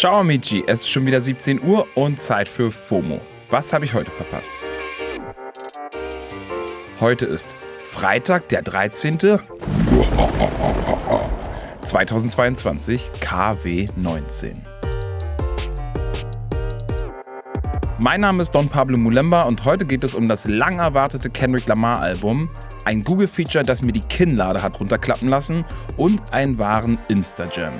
Ciao Amici, es ist schon wieder 17 Uhr und Zeit für FOMO. Was habe ich heute verpasst? Heute ist Freitag, der 13. 2022, KW 19. Mein Name ist Don Pablo Mulemba und heute geht es um das lang erwartete Kendrick Lamar Album, ein Google-Feature, das mir die Kinnlade hat runterklappen lassen und einen wahren Insta-Jam.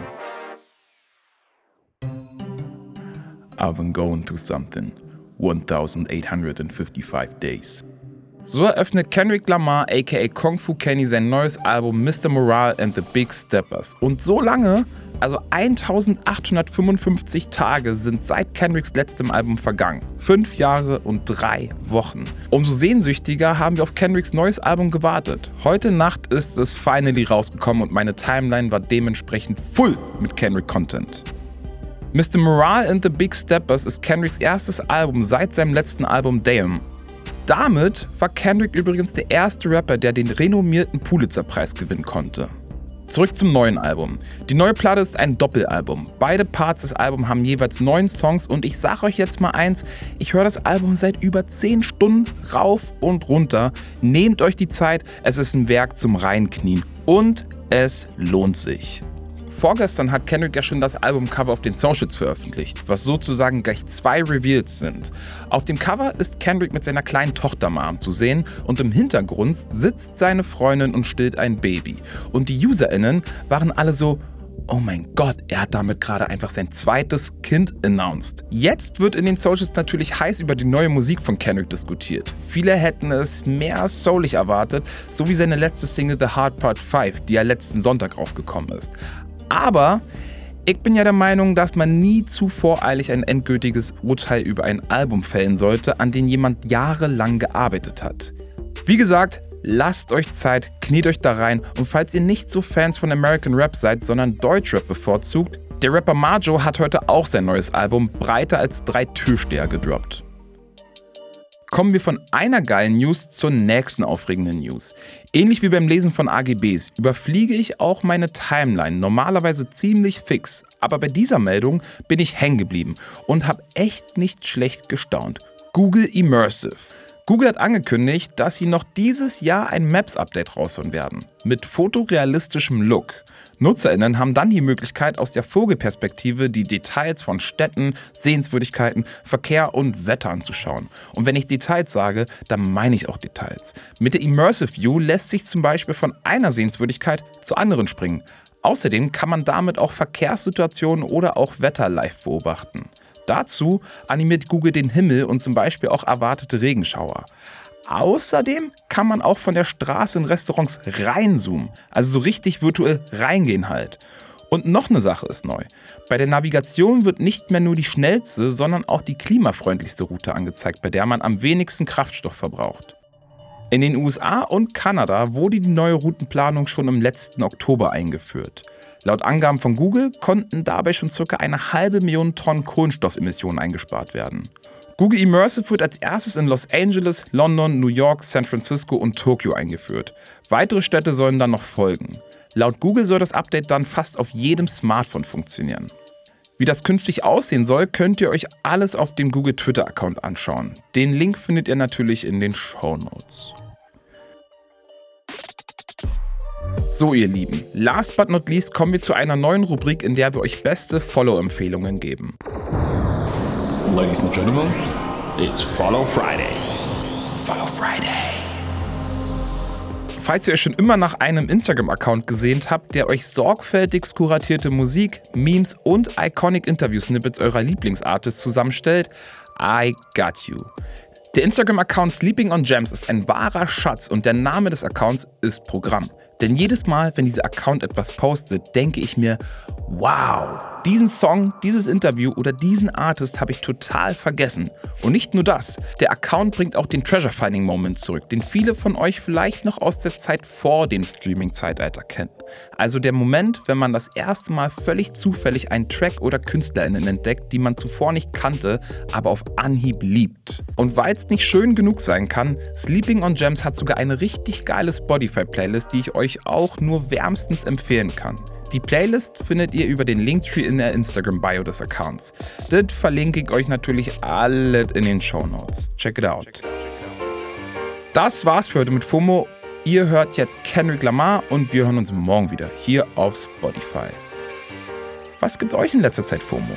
I've been going through something. 1855 days. So eröffnet Kendrick Lamar aka Kung Fu Kenny sein neues Album Mr. Morale and the Big Steppers. Und so lange, also 1855 Tage sind seit Kendricks letztem Album vergangen. Fünf Jahre und drei Wochen. Umso sehnsüchtiger haben wir auf Kendricks neues Album gewartet. Heute Nacht ist es finally rausgekommen und meine Timeline war dementsprechend full mit Kendrick-Content. Mr. Morale and the Big Steppers ist Kendricks erstes Album seit seinem letzten Album Damn. Damit war Kendrick übrigens der erste Rapper, der den renommierten Pulitzer-Preis gewinnen konnte. Zurück zum neuen Album. Die neue Platte ist ein Doppelalbum. Beide Parts des Albums haben jeweils neun Songs und ich sag euch jetzt mal eins, ich höre das Album seit über zehn Stunden rauf und runter. Nehmt euch die Zeit, es ist ein Werk zum Reinknien und es lohnt sich. Vorgestern hat Kendrick ja schon das Albumcover auf den Socials veröffentlicht, was sozusagen gleich zwei Reveals sind. Auf dem Cover ist Kendrick mit seiner kleinen Tochter Mom zu sehen und im Hintergrund sitzt seine Freundin und stillt ein Baby. Und die UserInnen waren alle so, oh mein Gott, er hat damit gerade einfach sein zweites Kind announced. Jetzt wird in den Socials natürlich heiß über die neue Musik von Kendrick diskutiert. Viele hätten es mehr soulig erwartet, so wie seine letzte Single The Hard Part 5, die ja letzten Sonntag rausgekommen ist. Aber ich bin ja der Meinung, dass man nie zu voreilig ein endgültiges Urteil über ein Album fällen sollte, an dem jemand jahrelang gearbeitet hat. Wie gesagt, lasst euch Zeit, kniet euch da rein und falls ihr nicht so Fans von American Rap seid, sondern Deutschrap bevorzugt, der Rapper Majo hat heute auch sein neues Album breiter als drei Türsteher gedroppt. Kommen wir von einer geilen News zur nächsten aufregenden News. Ähnlich wie beim Lesen von AGBs überfliege ich auch meine Timeline normalerweise ziemlich fix, aber bei dieser Meldung bin ich hängen geblieben und habe echt nicht schlecht gestaunt. Google Immersive. Google hat angekündigt, dass sie noch dieses Jahr ein Maps-Update rausholen werden. Mit fotorealistischem Look. NutzerInnen haben dann die Möglichkeit, aus der Vogelperspektive die Details von Städten, Sehenswürdigkeiten, Verkehr und Wetter anzuschauen. Und wenn ich Details sage, dann meine ich auch Details. Mit der Immersive View lässt sich zum Beispiel von einer Sehenswürdigkeit zur anderen springen. Außerdem kann man damit auch Verkehrssituationen oder auch Wetter live beobachten. Dazu animiert Google den Himmel und zum Beispiel auch erwartete Regenschauer. Außerdem kann man auch von der Straße in Restaurants reinzoomen, also so richtig virtuell reingehen halt. Und noch eine Sache ist neu. Bei der Navigation wird nicht mehr nur die schnellste, sondern auch die klimafreundlichste Route angezeigt, bei der man am wenigsten Kraftstoff verbraucht. In den USA und Kanada wurde die neue Routenplanung schon im letzten Oktober eingeführt. Laut Angaben von Google konnten dabei schon ca. eine halbe Million Tonnen Kohlenstoffemissionen eingespart werden. Google Immersive wird als erstes in Los Angeles, London, New York, San Francisco und Tokio eingeführt. Weitere Städte sollen dann noch folgen. Laut Google soll das Update dann fast auf jedem Smartphone funktionieren. Wie das künftig aussehen soll, könnt ihr euch alles auf dem Google Twitter-Account anschauen. Den Link findet ihr natürlich in den Show Notes. So, ihr Lieben, last but not least kommen wir zu einer neuen Rubrik, in der wir euch beste Follow-Empfehlungen geben. Ladies and Gentlemen, it's Follow Friday. Follow Friday. Falls ihr euch schon immer nach einem Instagram-Account gesehnt habt, der euch sorgfältig kuratierte Musik, Memes und iconic Interview-Snippets eurer Lieblingsartists zusammenstellt, I got you. Der Instagram-Account Sleeping on Gems ist ein wahrer Schatz und der Name des Accounts ist Programm. Denn jedes Mal, wenn dieser Account etwas postet, denke ich mir, wow, diesen Song, dieses Interview oder diesen Artist habe ich total vergessen. Und nicht nur das, der Account bringt auch den Treasure Finding Moment zurück, den viele von euch vielleicht noch aus der Zeit vor dem Streaming-Zeitalter kennen. Also der Moment, wenn man das erste Mal völlig zufällig einen Track oder KünstlerInnen entdeckt, die man zuvor nicht kannte, aber auf Anhieb liebt. Und weil es nicht schön genug sein kann, Sleeping on Gems hat sogar eine richtig geile Spotify-Playlist, die ich euch auch nur wärmstens empfehlen kann. Die Playlist findet ihr über den Linktree in der Instagram-Bio des Accounts. Das verlinke ich euch natürlich alle in den Show Notes. Check it out. Das war's für heute mit FOMO. Ihr hört jetzt Kendrick Lamar und wir hören uns morgen wieder hier auf Spotify. Was gibt euch in letzter Zeit FOMO?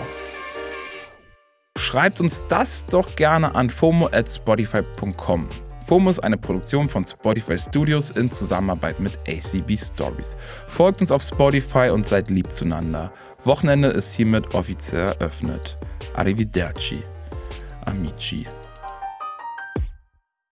Schreibt uns das doch gerne an FOMO at Spotify.com. FOMO ist eine Produktion von Spotify Studios in Zusammenarbeit mit ACB Stories. Folgt uns auf Spotify und seid lieb zueinander. Wochenende ist hiermit offiziell eröffnet. Arrivederci. Amici.